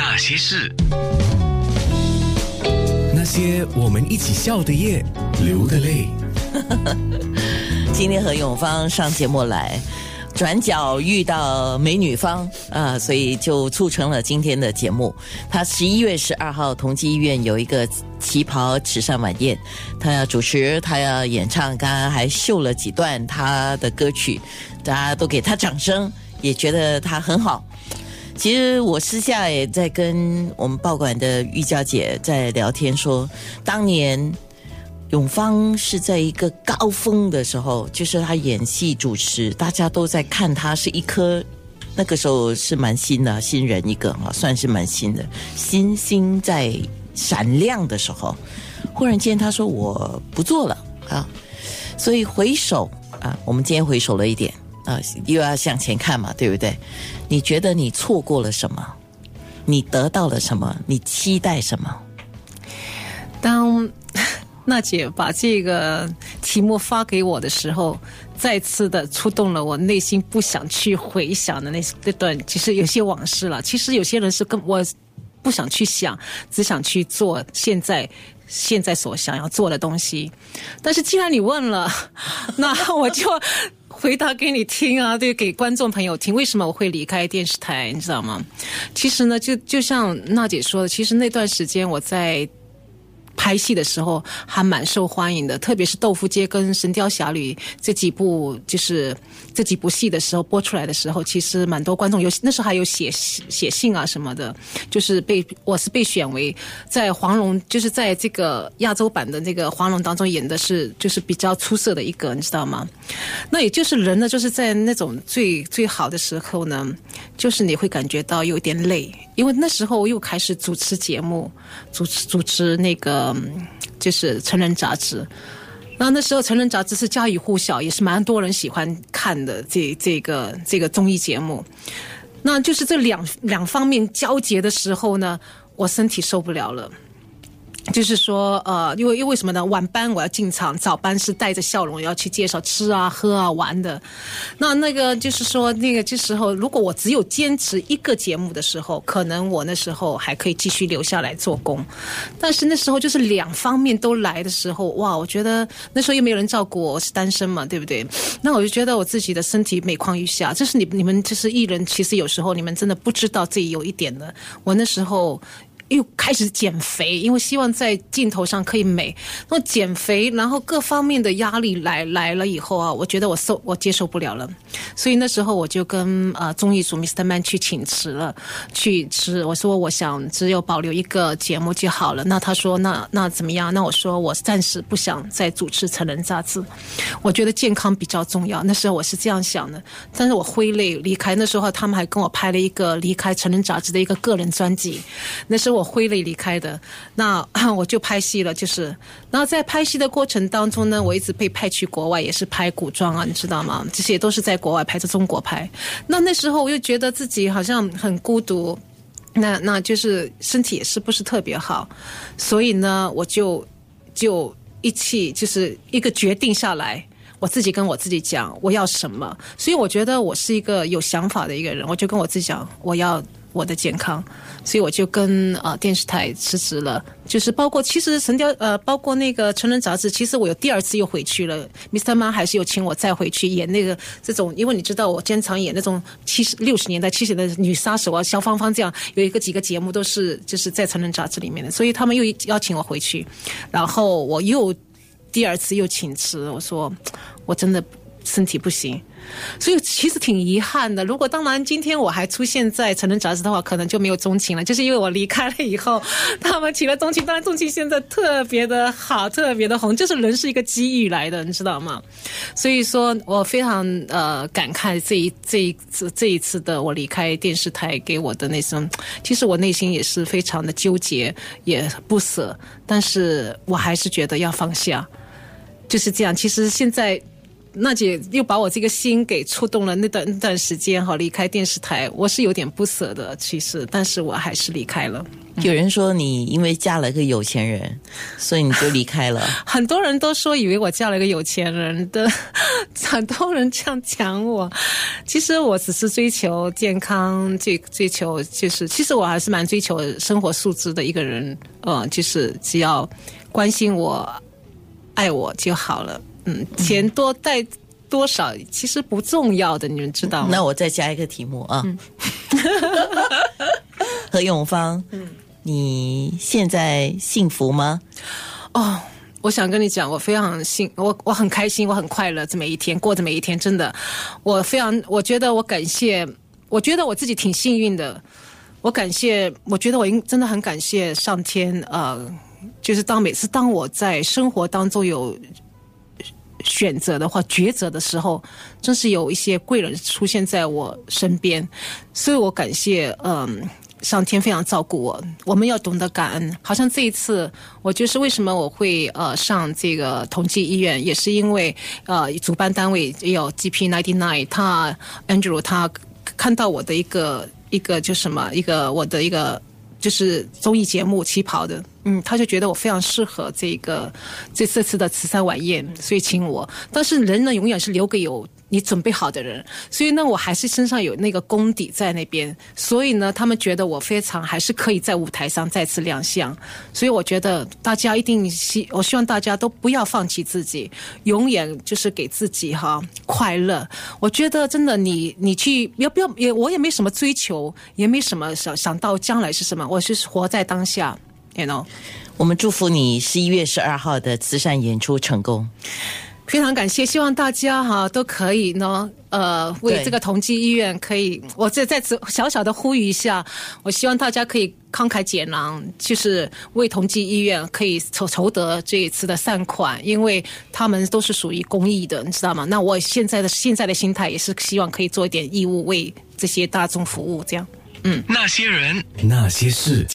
那些事，那些我们一起笑的夜，流的泪。今天和永芳上节目来，转角遇到美女方啊，所以就促成了今天的节目。他十一月十二号同济医院有一个旗袍慈善晚宴，他要主持，他要演唱，刚刚还秀了几段他的歌曲，大家都给他掌声，也觉得他很好。其实我私下也在跟我们报馆的玉娇姐在聊天，说当年永芳是在一个高峰的时候，就是他演戏主持，大家都在看他是一颗那个时候是蛮新的新人一个啊，算是蛮新的星星在闪亮的时候，忽然间他说我不做了啊，所以回首啊，我们今天回首了一点。啊，又要向前看嘛，对不对？你觉得你错过了什么？你得到了什么？你期待什么？当 娜姐把这个题目发给我的时候，再次的触动了我内心不想去回想的那那段，其实有些往事了。其实有些人是跟我不想去想，只想去做现在现在所想要做的东西。但是既然你问了，那我就。回答给你听啊，对，给观众朋友听。为什么我会离开电视台？你知道吗？其实呢，就就像娜姐说的，其实那段时间我在。拍戏的时候还蛮受欢迎的，特别是《豆腐街》跟《神雕侠侣》这几部，就是这几部戏的时候播出来的时候，其实蛮多观众有那时候还有写写信啊什么的，就是被我是被选为在黄蓉，就是在这个亚洲版的那个黄蓉当中演的是就是比较出色的一个，你知道吗？那也就是人呢，就是在那种最最好的时候呢，就是你会感觉到有点累，因为那时候我又开始主持节目，主持主持那个。就是成人杂志，那那时候成人杂志是家喻户晓，也是蛮多人喜欢看的。这这个这个综艺节目，那就是这两两方面交接的时候呢，我身体受不了了。就是说，呃，因为因为什么呢？晚班我要进场，早班是带着笑容要去介绍吃啊、喝啊、玩的。那那个就是说，那个这时候，如果我只有坚持一个节目的时候，可能我那时候还可以继续留下来做工。但是那时候就是两方面都来的时候，哇！我觉得那时候又没有人照顾我，我是单身嘛，对不对？那我就觉得我自己的身体每况愈下。这是你你们就是艺人，其实有时候你们真的不知道自己有一点的。我那时候。又开始减肥，因为希望在镜头上可以美。那减肥，然后各方面的压力来来了以后啊，我觉得我受我接受不了了。所以那时候我就跟呃综艺组 Mr. Man 去请辞了，去吃。我说我想只有保留一个节目就好了。那他说那那怎么样？那我说我暂时不想再主持成人杂志，我觉得健康比较重要。那时候我是这样想的，但是我挥泪离开。那时候他们还跟我拍了一个离开成人杂志的一个个人专辑。那时候。我挥泪离开的，那 我就拍戏了。就是，然后在拍戏的过程当中呢，我一直被派去国外，也是拍古装啊，你知道吗？这些都是在国外拍，在中国拍。那那时候我又觉得自己好像很孤独，那那就是身体也是不是特别好，所以呢，我就就一气就是一个决定下来，我自己跟我自己讲我要什么。所以我觉得我是一个有想法的一个人，我就跟我自己讲我要。我的健康，所以我就跟呃电视台辞职了。就是包括其实神雕呃，包括那个成人杂志，其实我有第二次又回去了。Mr. Man 还是有请我再回去演那个这种，因为你知道我经常演那种七十六十年代七十年代女杀手啊，肖芳芳这样有一个几个节目都是就是在成人杂志里面的，所以他们又邀请我回去，然后我又第二次又请辞，我说我真的身体不行。所以其实挺遗憾的。如果当然今天我还出现在成人杂志的话，可能就没有钟情了。就是因为我离开了以后，他们请了钟情。当然钟情现在特别的好，特别的红。就是人是一个机遇来的，你知道吗？所以说我非常呃感慨这一这一次这一次的我离开电视台给我的那种，其实我内心也是非常的纠结，也不舍。但是我还是觉得要放下，就是这样。其实现在。娜姐又把我这个心给触动了。那段那段时间哈，离开电视台，我是有点不舍的，其实，但是我还是离开了。有人说你因为嫁了个有钱人，所以你就离开了。很多人都说以为我嫁了个有钱人的，很多人这样讲我。其实我只是追求健康，追追求就是，其实我还是蛮追求生活素质的一个人。呃，就是只要关心我、爱我就好了。嗯，钱多带多少其实不重要的，你们知道吗？那我再加一个题目啊，何永芳。嗯。你现在幸福吗？哦，我想跟你讲，我非常幸，我我很开心，我很快乐，这么一天过这么一天，真的，我非常，我觉得我感谢，我觉得我自己挺幸运的，我感谢，我觉得我应真的很感谢上天，呃，就是当每次当我在生活当中有选择的话、抉择的时候，真是有一些贵人出现在我身边，所以我感谢，嗯。上天非常照顾我，我们要懂得感恩。好像这一次，我就是为什么我会呃上这个同济医院，也是因为呃主办单位也有 GP ninety nine，他 Andrew 他看到我的一个一个就什么一个我的一个就是综艺节目旗袍的，嗯，他就觉得我非常适合这个这这次的慈善晚宴，所以请我。但是人呢，永远是留给有。你准备好的人，所以呢，我还是身上有那个功底在那边，所以呢，他们觉得我非常还是可以在舞台上再次亮相，所以我觉得大家一定希，我希望大家都不要放弃自己，永远就是给自己哈快乐。我觉得真的，你你去要不要也我也没什么追求，也没什么想想到将来是什么，我是活在当下，you know。我们祝福你十一月十二号的慈善演出成功。非常感谢，希望大家哈都可以呢，呃，为这个同济医院可以，我再在此小小的呼吁一下，我希望大家可以慷慨解囊，就是为同济医院可以筹筹得这一次的善款，因为他们都是属于公益的，你知道吗？那我现在的现在的心态也是希望可以做一点义务，为这些大众服务，这样，嗯，那些人，那些事。